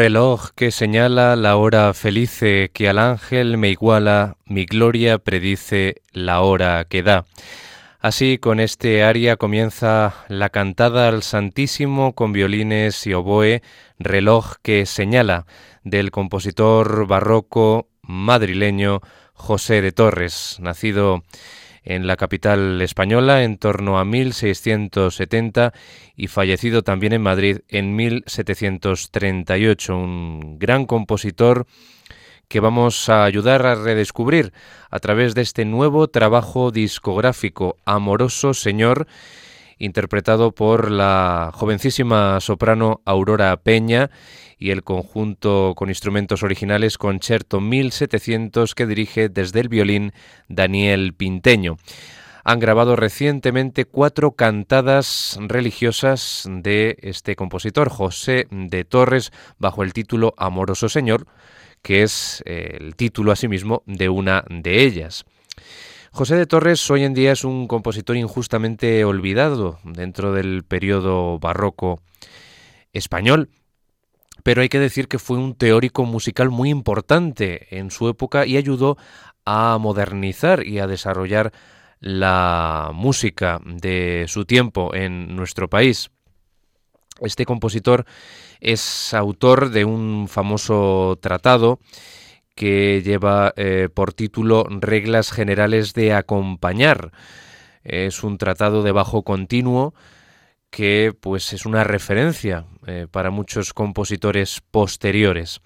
Reloj que señala la hora felice que al ángel me iguala, mi gloria predice la hora que da. Así, con este aria comienza la cantada al Santísimo con violines y oboe, reloj que señala, del compositor barroco madrileño José de Torres, nacido en la capital española en torno a 1670 y fallecido también en Madrid en 1738. Un gran compositor que vamos a ayudar a redescubrir a través de este nuevo trabajo discográfico Amoroso Señor interpretado por la jovencísima soprano Aurora Peña y el conjunto con instrumentos originales Concerto 1700 que dirige desde el violín Daniel Pinteño. Han grabado recientemente cuatro cantadas religiosas de este compositor, José de Torres, bajo el título Amoroso Señor, que es eh, el título asimismo de una de ellas. José de Torres hoy en día es un compositor injustamente olvidado dentro del periodo barroco español pero hay que decir que fue un teórico musical muy importante en su época y ayudó a modernizar y a desarrollar la música de su tiempo en nuestro país. Este compositor es autor de un famoso tratado que lleva eh, por título Reglas Generales de Acompañar. Es un tratado de bajo continuo que pues es una referencia eh, para muchos compositores posteriores.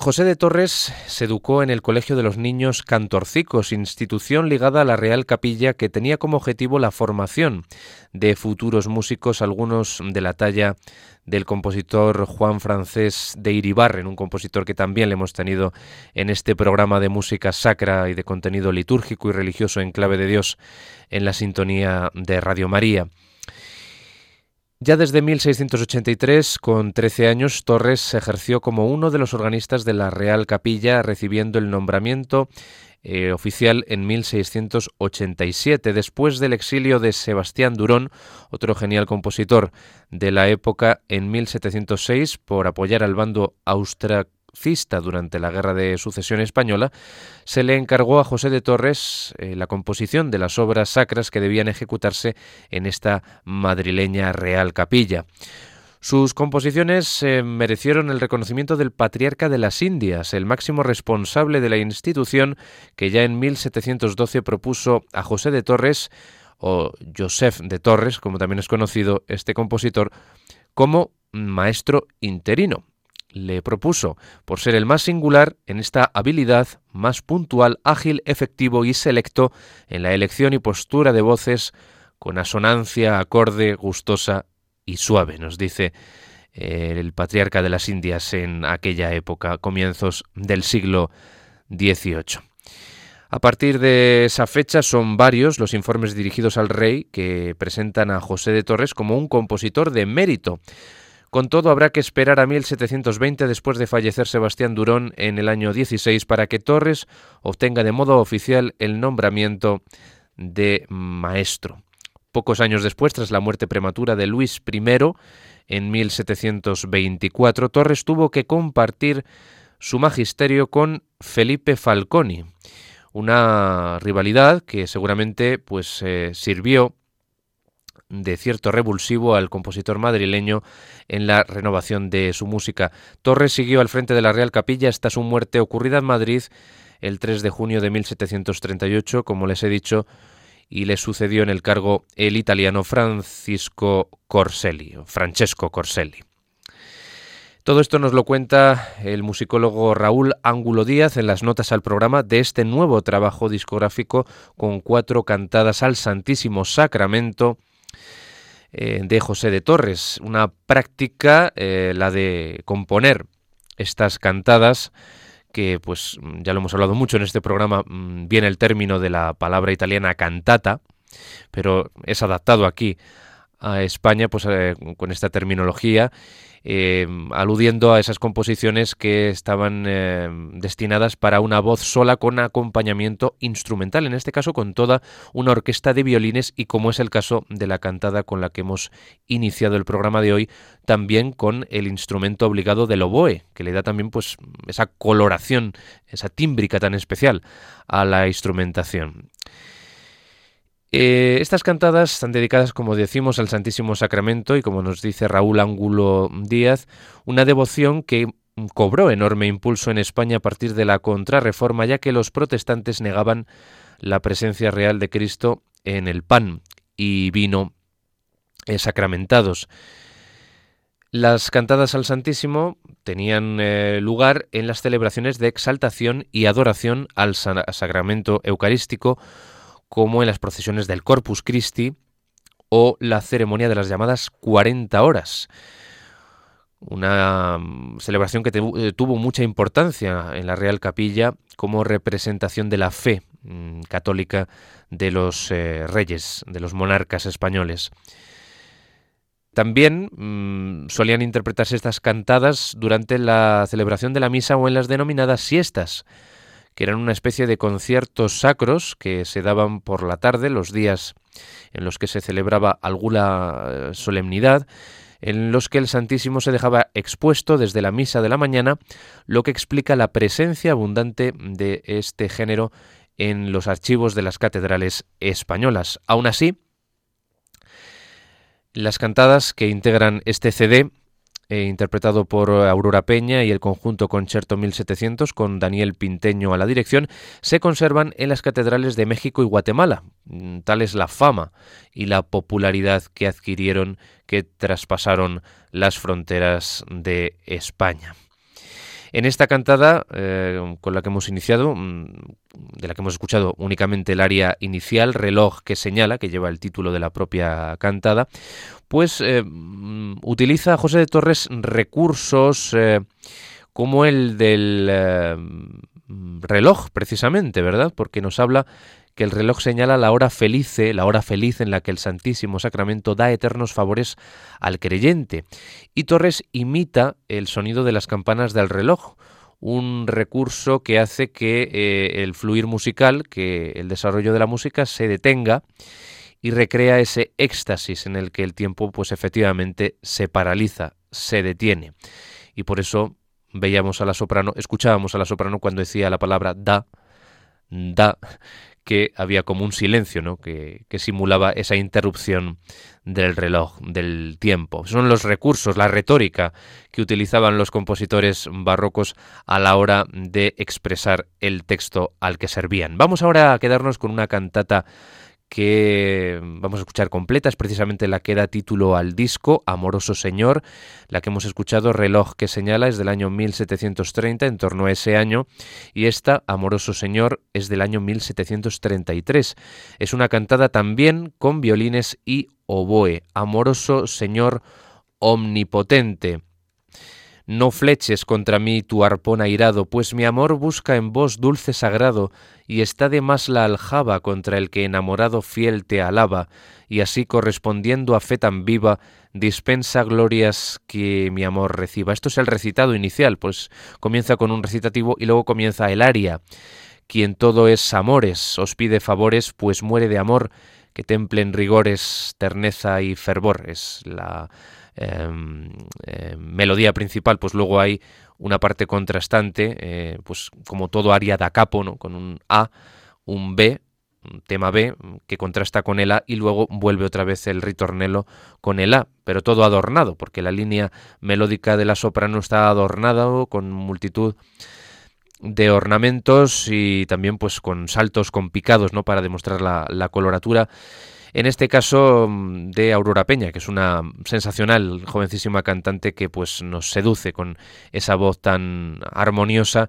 José de Torres se educó en el Colegio de los Niños Cantorcicos, institución ligada a la Real Capilla que tenía como objetivo la formación de futuros músicos, algunos de la talla del compositor Juan Francés de Iribarren, un compositor que también le hemos tenido en este programa de música sacra y de contenido litúrgico y religioso en clave de Dios en la sintonía de Radio María. Ya desde 1683, con 13 años, Torres se ejerció como uno de los organistas de la Real Capilla, recibiendo el nombramiento eh, oficial en 1687, después del exilio de Sebastián Durón, otro genial compositor de la época, en 1706, por apoyar al bando durante la Guerra de Sucesión Española, se le encargó a José de Torres eh, la composición de las obras sacras que debían ejecutarse en esta madrileña Real Capilla. Sus composiciones eh, merecieron el reconocimiento del Patriarca de las Indias, el máximo responsable de la institución que ya en 1712 propuso a José de Torres, o Joseph de Torres, como también es conocido este compositor, como maestro interino le propuso, por ser el más singular en esta habilidad, más puntual, ágil, efectivo y selecto en la elección y postura de voces con asonancia, acorde, gustosa y suave, nos dice eh, el patriarca de las Indias en aquella época, comienzos del siglo XVIII. A partir de esa fecha son varios los informes dirigidos al rey que presentan a José de Torres como un compositor de mérito, con todo, habrá que esperar a 1720 después de fallecer Sebastián Durón en el año 16 para que Torres obtenga de modo oficial el nombramiento de maestro. Pocos años después, tras la muerte prematura de Luis I, en 1724, Torres tuvo que compartir su magisterio con Felipe Falconi, una rivalidad que seguramente pues eh, sirvió de cierto revulsivo al compositor madrileño en la renovación de su música. Torres siguió al frente de la Real Capilla hasta su muerte ocurrida en Madrid el 3 de junio de 1738, como les he dicho, y le sucedió en el cargo el italiano Francisco Corselli, Francesco Corselli. Todo esto nos lo cuenta el musicólogo Raúl Ángulo Díaz en las notas al programa de este nuevo trabajo discográfico con cuatro cantadas al Santísimo Sacramento eh, de José de Torres, una práctica, eh, la de componer estas cantadas, que pues ya lo hemos hablado mucho en este programa, mm, viene el término de la palabra italiana cantata, pero es adaptado aquí a España pues eh, con esta terminología eh, aludiendo a esas composiciones que estaban eh, destinadas para una voz sola con acompañamiento instrumental, en este caso con toda una orquesta de violines y como es el caso de la cantada con la que hemos iniciado el programa de hoy, también con el instrumento obligado del oboe, que le da también pues esa coloración, esa tímbrica tan especial a la instrumentación. Eh, estas cantadas están dedicadas, como decimos, al Santísimo Sacramento y, como nos dice Raúl Ángulo Díaz, una devoción que cobró enorme impulso en España a partir de la contrarreforma, ya que los protestantes negaban la presencia real de Cristo en el pan y vino eh, sacramentados. Las cantadas al Santísimo tenían eh, lugar en las celebraciones de exaltación y adoración al sacramento eucarístico, como en las procesiones del Corpus Christi o la ceremonia de las llamadas 40 horas. Una mm, celebración que eh, tuvo mucha importancia en la Real Capilla como representación de la fe mm, católica de los eh, reyes, de los monarcas españoles. También mm, solían interpretarse estas cantadas durante la celebración de la misa o en las denominadas siestas, que eran una especie de conciertos sacros que se daban por la tarde, los días en los que se celebraba alguna eh, solemnidad, en los que el Santísimo se dejaba expuesto desde la misa de la mañana, lo que explica la presencia abundante de este género en los archivos de las catedrales españolas. Aún así, las cantadas que integran este CD eh, interpretado por Aurora Peña y el conjunto Concerto 1700 con Daniel Pinteño a la dirección, se conservan en las catedrales de México y Guatemala. Mm, tal es la fama y la popularidad que adquirieron que traspasaron las fronteras de España. En esta cantada eh, con la que hemos iniciado, mm, de la que hemos escuchado únicamente el área inicial, reloj que señala, que lleva el título de la propia cantada, pues eh, mm, utiliza José de Torres recursos eh, como el del reloj, precisamente, ¿verdad? Porque nos habla que el reloj señala la hora feliz, la hora feliz en la que el Santísimo Sacramento da eternos favores al creyente. Y Torres imita el sonido de las campanas del reloj, un recurso que hace que eh, el fluir musical, que el desarrollo de la música se detenga y recrea ese éxtasis en el que el tiempo pues efectivamente se paraliza, se detiene. Y por eso veíamos a la soprano, escuchábamos a la soprano cuando decía la palabra da, da, que había como un silencio, ¿no? que, simulaba esa interrupción del reloj, del tiempo. Son los recursos, la retórica que utilizaban los compositores barrocos a la hora de expresar el texto al que servían. Vamos ahora a quedarnos con una cantata que vamos a escuchar completa, es precisamente la que da título al disco, Amoroso Señor, la que hemos escuchado, Reloj que señala, es del año 1730, en torno a ese año, y esta, Amoroso Señor, es del año 1733. Es una cantada también con violines y oboe, Amoroso Señor Omnipotente. No fleches contra mí tu arpón airado, pues mi amor busca en vos dulce sagrado, y está de más la aljaba contra el que enamorado fiel te alaba, y así correspondiendo a fe tan viva, dispensa glorias que mi amor reciba. Esto es el recitado inicial, pues comienza con un recitativo y luego comienza el aria. Quien todo es amores, os pide favores, pues muere de amor, que templen rigores, terneza y fervor. Es la Em, em, melodía principal, pues luego hay una parte contrastante, eh, pues como todo aria da capo, ¿no? con un A, un B, un tema B que contrasta con el A y luego vuelve otra vez el ritornelo con el A, pero todo adornado, porque la línea melódica de la soprano está adornada con multitud de ornamentos y también pues con saltos con picados, ¿no? para demostrar la coloratura en este caso mm, de Aurora Peña, que es una sensacional jovencísima cantante que pues nos seduce con esa voz tan armoniosa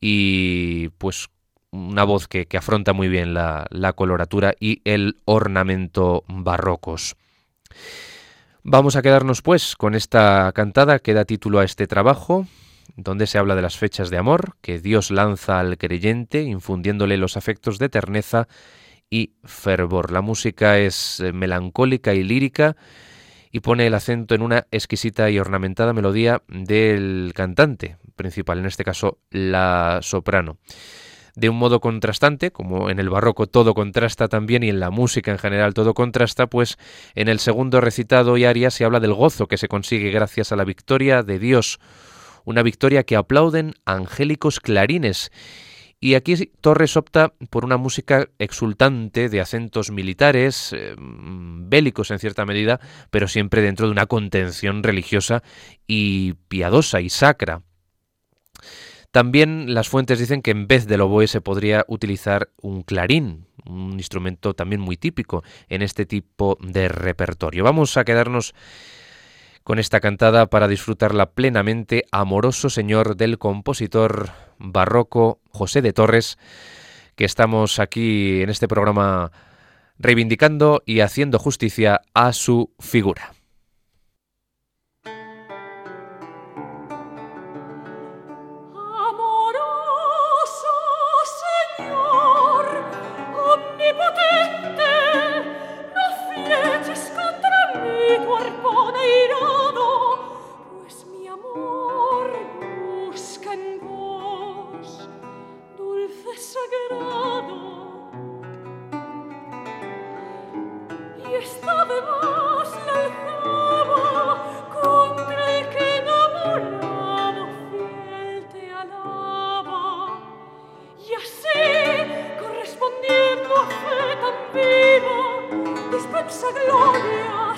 y pues una voz que, afronta muy bien la, la coloratura y el ornamento barrocos. Vamos a quedarnos pues con esta cantada que da título a este trabajo, donde se habla de las fechas de amor que Dios lanza al creyente, infundiéndole los afectos de terneza y fervor. La música es eh, melancólica y lírica y pone el acento en una exquisita y ornamentada melodía del cantante principal, en este caso la soprano. De un modo contrastante, como en el barroco todo contrasta también y en la música en general todo contrasta, pues en el segundo recitado y aria se habla del gozo que se consigue gracias a la victoria de Dios, una victoria que aplauden angélicos clarines y aquí Torres opta por una música exultante de acentos militares, eh, bélicos en cierta medida, pero siempre dentro de una contención religiosa y piadosa y sacra. También las fuentes dicen que en vez del oboe se podría utilizar un clarín, un instrumento también muy típico en este tipo de repertorio. Vamos a quedarnos con esta cantada para disfrutarla plenamente, Amoroso Señor del compositor barroco José de Torres, que estamos aquí en este programa reivindicando y haciendo justicia a su figura. ipsa gloria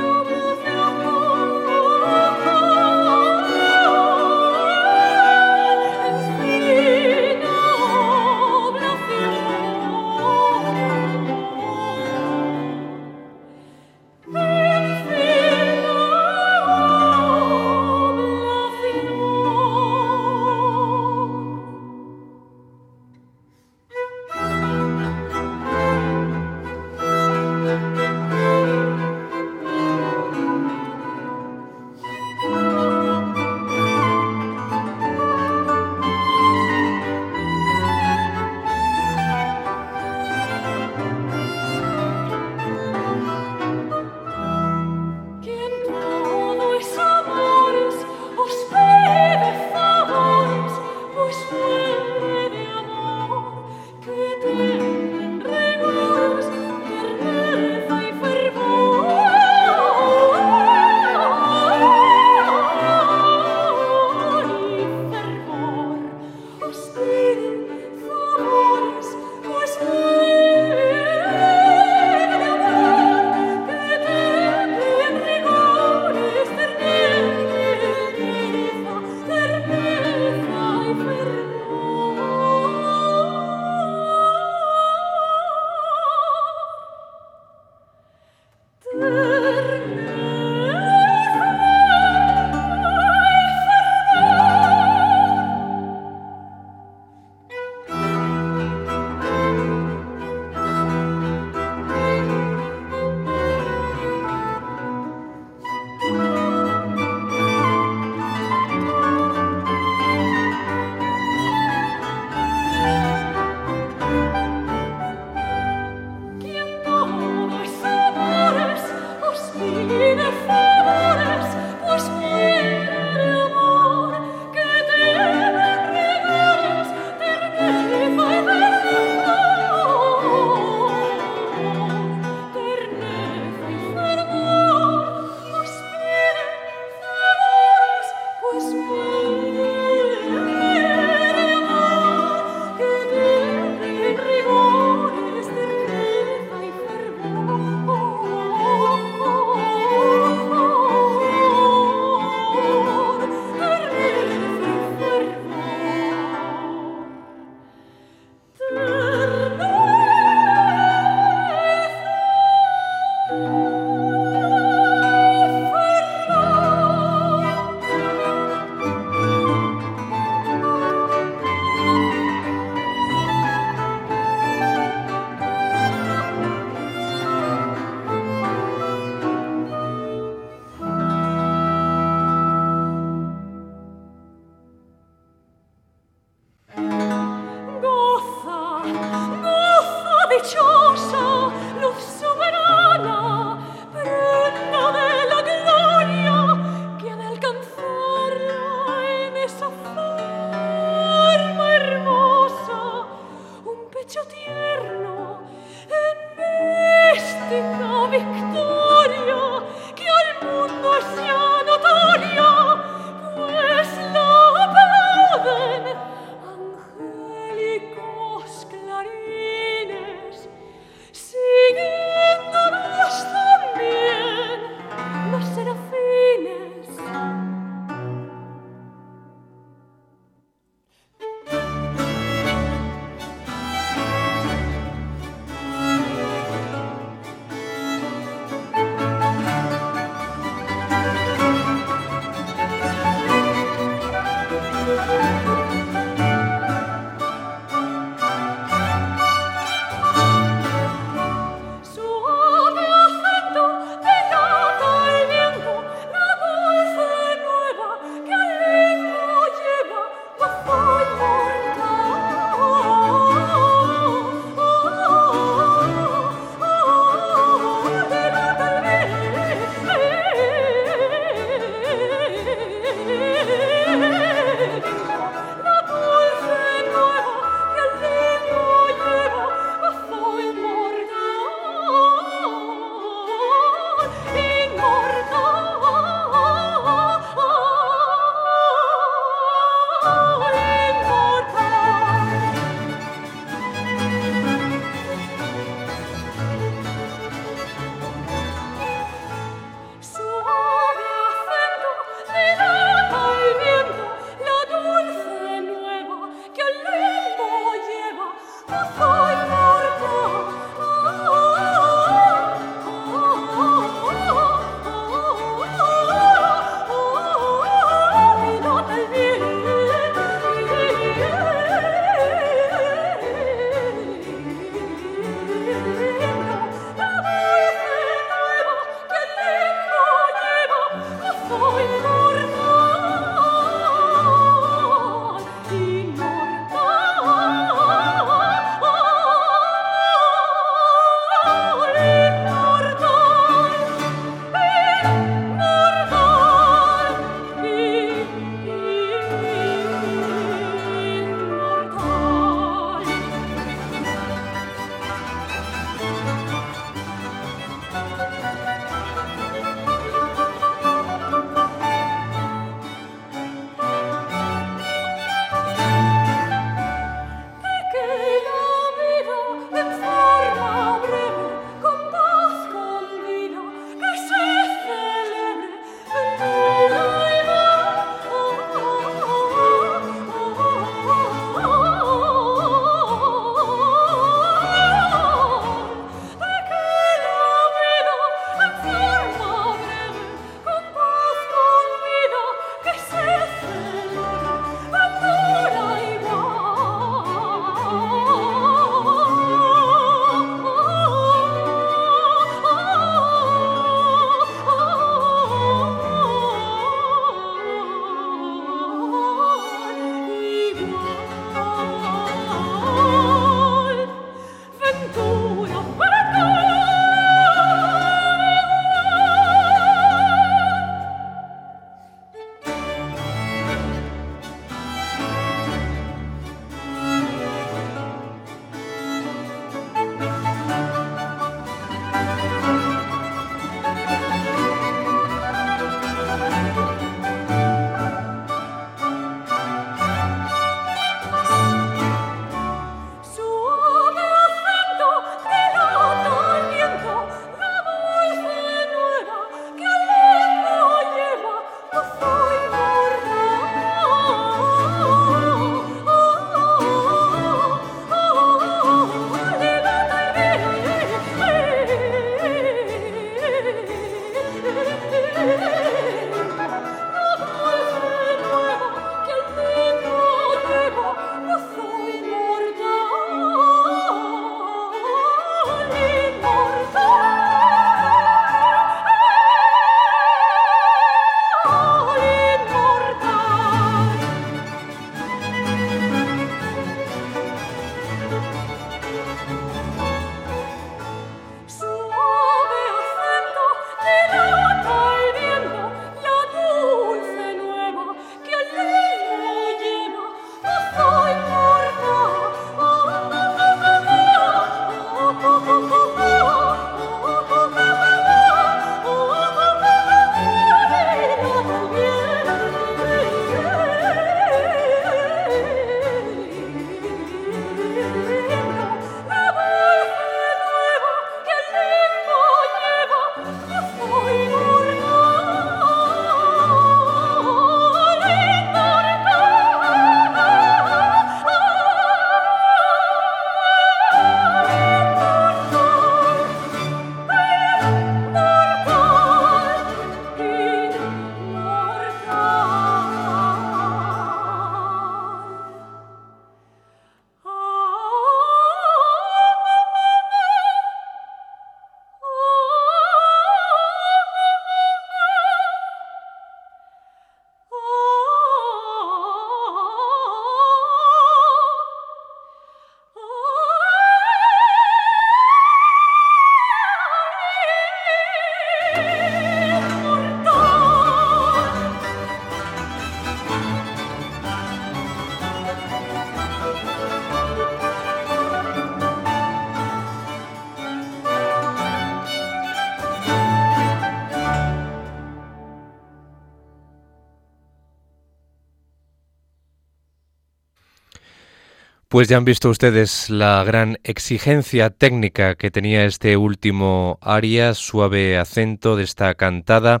Pues ya han visto ustedes la gran exigencia técnica que tenía este último aria, suave acento de esta cantada.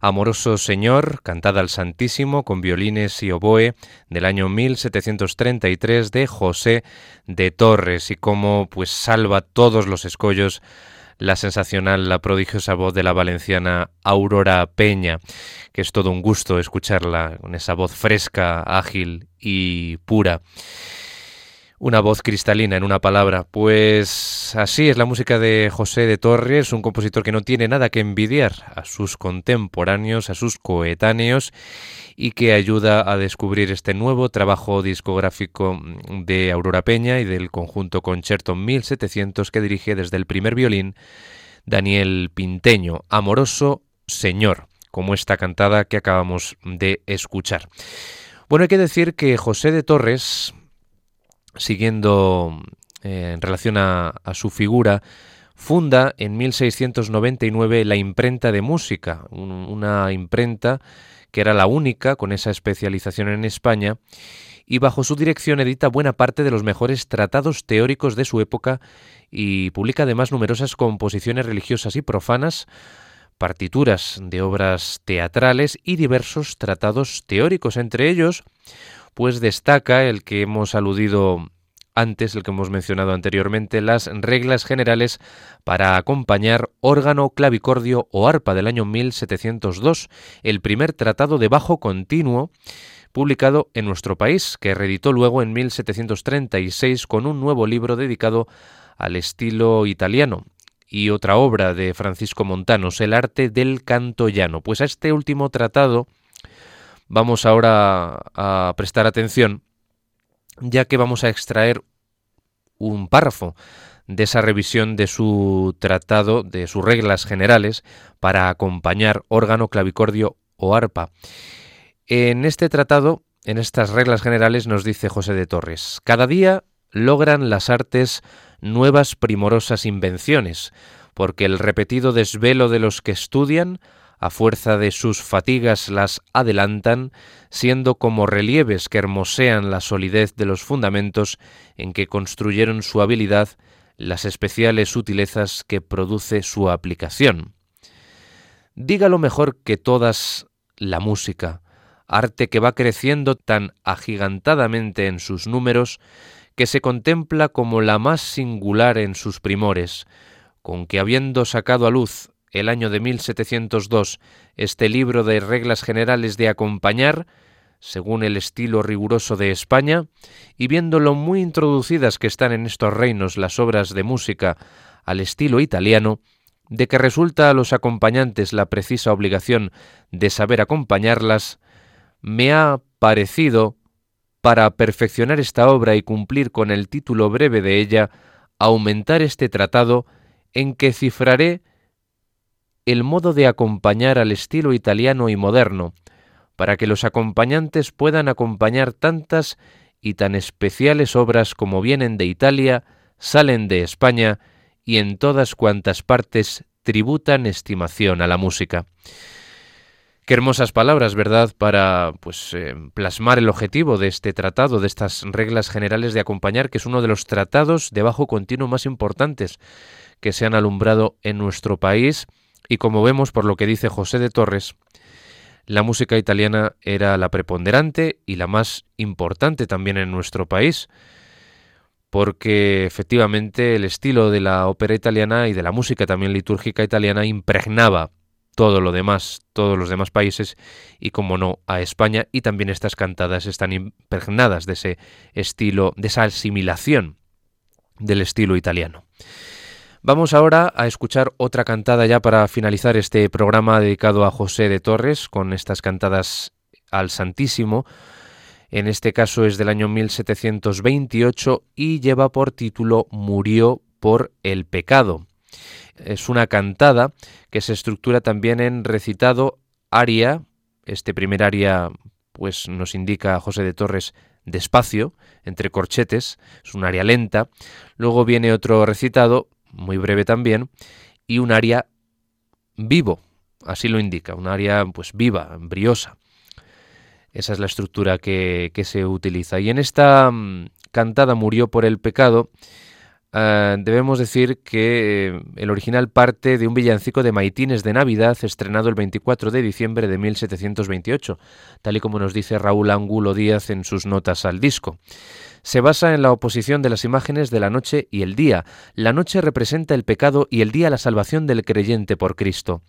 Amoroso Señor, cantada al Santísimo con violines y oboe del año 1733 de José de Torres y cómo pues salva todos los escollos la sensacional, la prodigiosa voz de la valenciana Aurora Peña, que es todo un gusto escucharla con esa voz fresca, ágil y pura. Una voz cristalina, en una palabra. Pues así es la música de José de Torres, un compositor que no tiene nada que envidiar a sus contemporáneos, a sus coetáneos, y que ayuda a descubrir este nuevo trabajo discográfico de Aurora Peña y del conjunto Concerto 1700 que dirige desde el primer violín Daniel Pinteño, Amoroso Señor, como esta cantada que acabamos de escuchar. Bueno, hay que decir que José de Torres siguiendo eh, en relación a, su figura, funda en 1699 la imprenta de música, una imprenta que era la única con esa especialización en España, y bajo su dirección edita buena parte de los mejores tratados teóricos de su época y publica además numerosas composiciones religiosas y profanas, partituras de obras teatrales y diversos tratados teóricos, entre ellos pues destaca el que hemos aludido antes, el que hemos mencionado anteriormente, las reglas generales para acompañar órgano, clavicordio o arpa del año 1702, el primer tratado de bajo continuo publicado en nuestro país, que reeditó luego en 1736 con un nuevo libro dedicado al estilo italiano y otra obra de Francisco Montanos, El arte del canto llano. Pues a este último tratado vamos ahora a prestar atención, ya que vamos a extraer un párrafo de esa revisión de su tratado, de sus reglas generales para acompañar órgano, clavicordio o arpa. En este tratado, en estas reglas generales, nos dice José de Torres, cada día logran las artes nuevas primorosas invenciones, porque el repetido desvelo de los que estudian a fuerza de sus fatigas las adelantan, siendo como relieves que hermosean la solidez de los fundamentos en que construyeron su habilidad las especiales sutilezas que produce su aplicación. Dígalo mejor que todas la música, arte que va creciendo tan agigantadamente en sus números que se contempla como la más singular en sus primores, con que habiendo sacado a luz el año de 1702 este libro de reglas generales de acompañar, según el estilo riguroso de España, y viendo lo muy introducidas que están en estos reinos las obras de música al estilo italiano, de que resulta a los acompañantes la precisa obligación de saber acompañarlas, me ha parecido, para perfeccionar esta obra y cumplir con el título breve de ella, aumentar este tratado en que cifraré el modo de acompañar al estilo italiano y moderno, para que los acompañantes puedan acompañar tantas y tan especiales obras como vienen de Italia, salen de España y en todas cuantas partes tributan estimación a la música. Qué hermosas palabras, ¿verdad?, para pues eh, plasmar el objetivo de este tratado, de estas reglas generales de acompañar, que es uno de los tratados de bajo continuo más importantes que se han alumbrado en nuestro país y como vemos por lo que dice José de Torres, la música italiana era la preponderante y la más importante también en nuestro país, porque efectivamente el estilo de la ópera italiana y de la música también litúrgica italiana impregnaba todo lo demás, todos los demás países y como no a España y también estas cantadas están impregnadas de ese estilo, de esa asimilación del estilo italiano. Vamos ahora a escuchar otra cantada ya para finalizar este programa dedicado a José de Torres con estas cantadas al Santísimo. En este caso es del año 1728 y lleva por título Murió por el pecado. Es una cantada que se estructura también en recitado aria. Este primer aria pues nos indica José de Torres despacio, entre corchetes, es un aria lenta. Luego viene otro recitado muy breve también, y un área vivo, así lo indica, un área pues viva, briosa. Esa es la estructura que, se utiliza. Y en esta mm, cantada murió por el pecado, eh, debemos decir que eh, el original parte de un villancico de Maitines de Navidad estrenado el 24 de diciembre de 1728, tal y como nos dice Raúl Angulo Díaz en sus notas al disco. Se basa en la oposición de las imágenes de la noche y el día. La noche representa el pecado y el día la salvación del creyente por Cristo.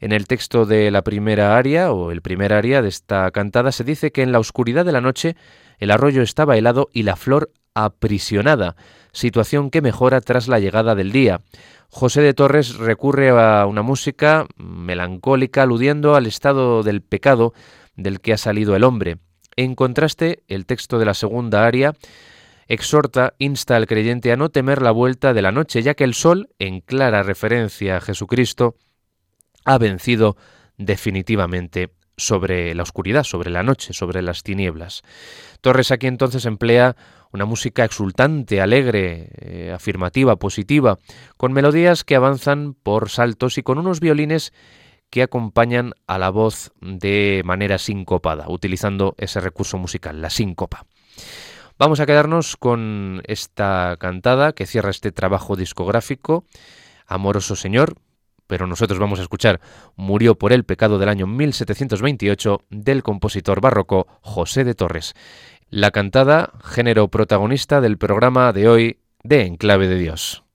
En el texto de la primera aria o el primer aria de esta cantada se dice que en la oscuridad de la noche el arroyo estaba helado y la flor aprisionada, situación que mejora tras la llegada del día. José de Torres recurre a una música melancólica aludiendo al estado del pecado del que ha salido el hombre. En contraste, el texto de la segunda aria exhorta, insta al creyente a no temer la vuelta de la noche, ya que el sol, en clara referencia a Jesucristo, ha vencido definitivamente sobre la oscuridad, sobre la noche, sobre las tinieblas. Torres aquí entonces emplea una música exultante, alegre, eh, afirmativa, positiva, con melodías que avanzan por saltos y con unos violines que acompañan a la voz de manera sincopada, utilizando ese recurso musical, la síncopa. Vamos a quedarnos con esta cantada que cierra este trabajo discográfico, Amoroso Señor, pero nosotros vamos a escuchar Murió por el pecado del año 1728 del compositor barroco José de Torres. La cantada, género protagonista del programa de hoy de Enclave de Dios.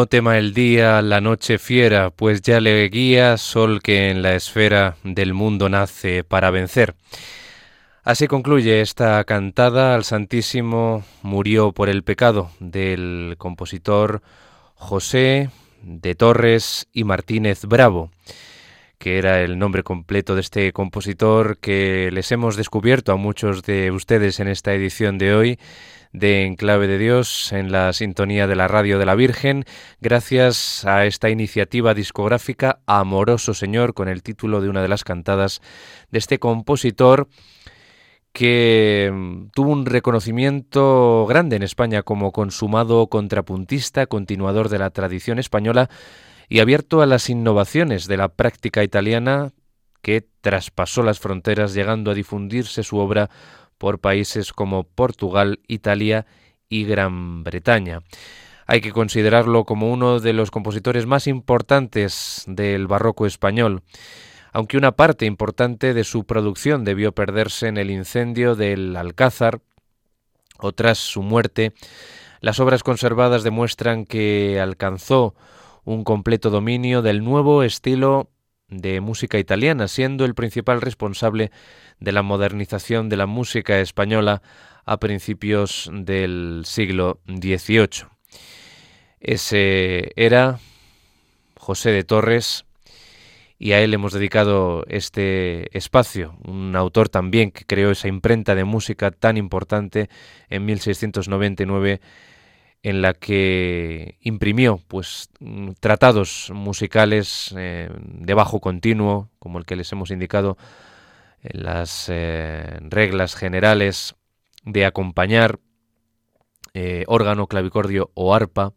No tema el día, la noche fiera, pues ya le guía sol que en la esfera del mundo nace para vencer. Así concluye esta cantada al Santísimo murió por el pecado del compositor José de Torres y Martínez Bravo, que era el nombre completo de este compositor que les hemos descubierto a muchos de ustedes en esta edición de hoy de Enclave de Dios en la sintonía de la radio de la Virgen, gracias a esta iniciativa discográfica Amoroso Señor, con el título de una de las cantadas de este compositor que mm, tuvo un reconocimiento grande en España como consumado contrapuntista, continuador de la tradición española y abierto a las innovaciones de la práctica italiana que traspasó las fronteras llegando a difundirse su obra por países como Portugal, Italia y Gran Bretaña. Hay que considerarlo como uno de los compositores más importantes del barroco español, aunque una parte importante de su producción debió perderse en el incendio del Alcázar o tras su muerte, las obras conservadas demuestran que alcanzó un completo dominio del nuevo estilo de música italiana, siendo el principal responsable de la modernización de la música española a principios del siglo XVIII. Ese era José de Torres y a él hemos dedicado este espacio, un autor también que creó esa imprenta de música tan importante en 1699 en la que imprimió pues mm, tratados musicales eh, de bajo continuo, como el que les hemos indicado en las eh, reglas generales de acompañar eh, órgano, clavicordio o arpa,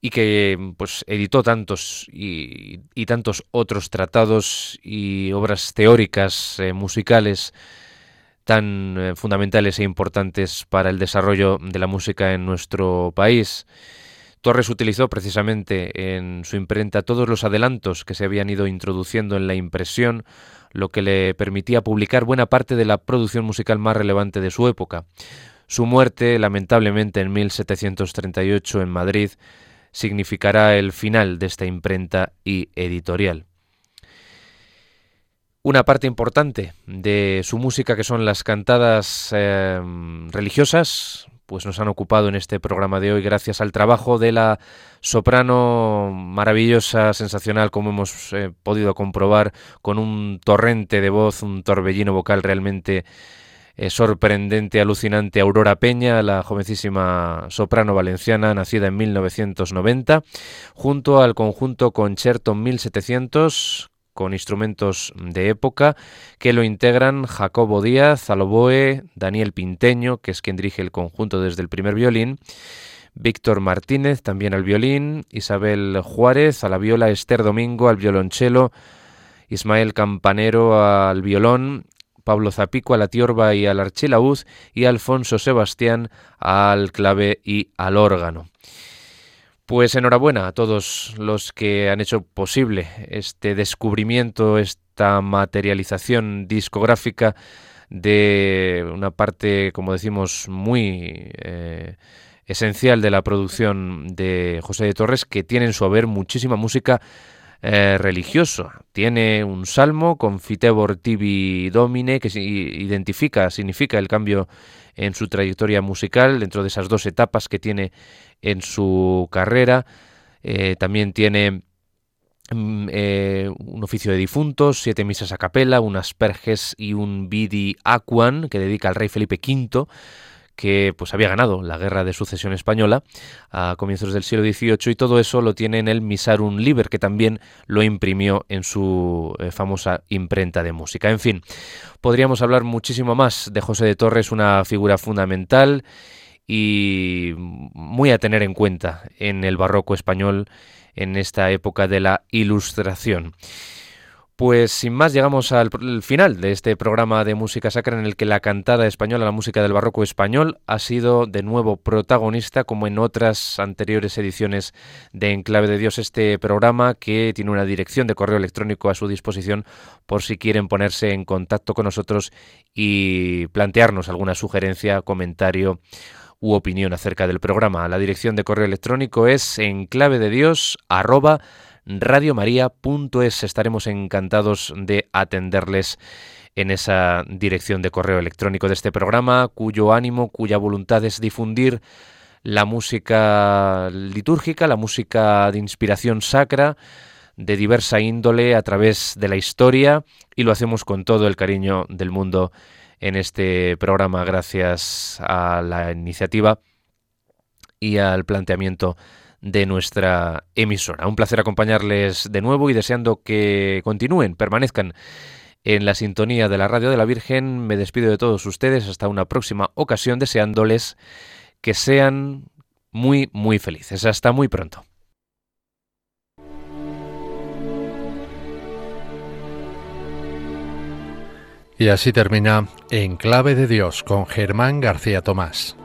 y que pues editó tantos y, y tantos otros tratados y obras teóricas musicales tan eh, fundamentales e importantes para el desarrollo de la música en nuestro país. Torres utilizó precisamente en su imprenta todos los adelantos que se habían ido introduciendo en la impresión, lo que le permitía publicar buena parte de la producción musical más relevante de su época. Su muerte, lamentablemente en 1738 en Madrid, significará el final de esta imprenta y editorial. Una parte importante de su música, que son las cantadas eh, religiosas, pues nos han ocupado en este programa de hoy gracias al trabajo de la soprano maravillosa, sensacional, como hemos eh, podido comprobar, con un torrente de voz, un torbellino vocal realmente eh, sorprendente, alucinante, Aurora Peña, la jovencísima soprano valenciana, nacida en 1990, junto al conjunto Concerto 1700, con instrumentos de época que lo integran Jacobo Díaz, Aloboe, Daniel Pinteño, que es quien dirige el conjunto desde el primer violín, Víctor Martínez también al violín, Isabel Juárez a la viola, Esther Domingo al violonchelo, Ismael Campanero al violón, Pablo Zapico a la tiorba y al archilaúd y Alfonso Sebastián al clave y al órgano. Pues enhorabuena a todos los que han hecho posible este descubrimiento, esta materialización discográfica de una parte, como decimos, muy eh, esencial de la producción de José de Torres, que tiene en su haber muchísima música eh, religiosa. Tiene un salmo con Fitebor Tibi Domine, que identifica, significa el cambio en su trayectoria musical dentro de esas dos etapas que tiene en su carrera. Eh, también tiene mm, eh, un oficio de difuntos, siete misas a capela, unas perges y un vidi aquan que dedica al rey Felipe V que pues había ganado la guerra de sucesión española a comienzos del siglo XVIII y todo eso lo tiene en el Misarum Liber que también lo imprimió en su eh, famosa imprenta de música. En fin, podríamos hablar muchísimo más de José de Torres, una figura fundamental y muy a tener en cuenta en el barroco español en esta época de la Ilustración. Pues sin más llegamos al final de este programa de música sacra en el que la cantada española, la música del barroco español, ha sido de nuevo protagonista como en otras anteriores ediciones de Enclave de Dios, este programa que tiene una dirección de correo electrónico a su disposición por si quieren ponerse en contacto con nosotros y plantearnos alguna sugerencia, comentario u opinión acerca del programa. La dirección de correo electrónico es enclave de Dios radiomaria.es. Estaremos encantados de atenderles en esa dirección de correo electrónico de este programa, cuyo ánimo, cuya voluntad es difundir la música litúrgica, la música de inspiración sacra, de diversa índole a través de la historia y lo hacemos con todo el cariño del mundo en este programa gracias a la iniciativa y al planteamiento de nuestra emisora. Un placer acompañarles de nuevo y deseando que continúen, permanezcan en la sintonía de la Radio de la Virgen. Me despido de todos ustedes hasta una próxima ocasión deseándoles que sean muy, muy felices. Hasta muy pronto. Y así termina En Clave de Dios con Germán García Tomás.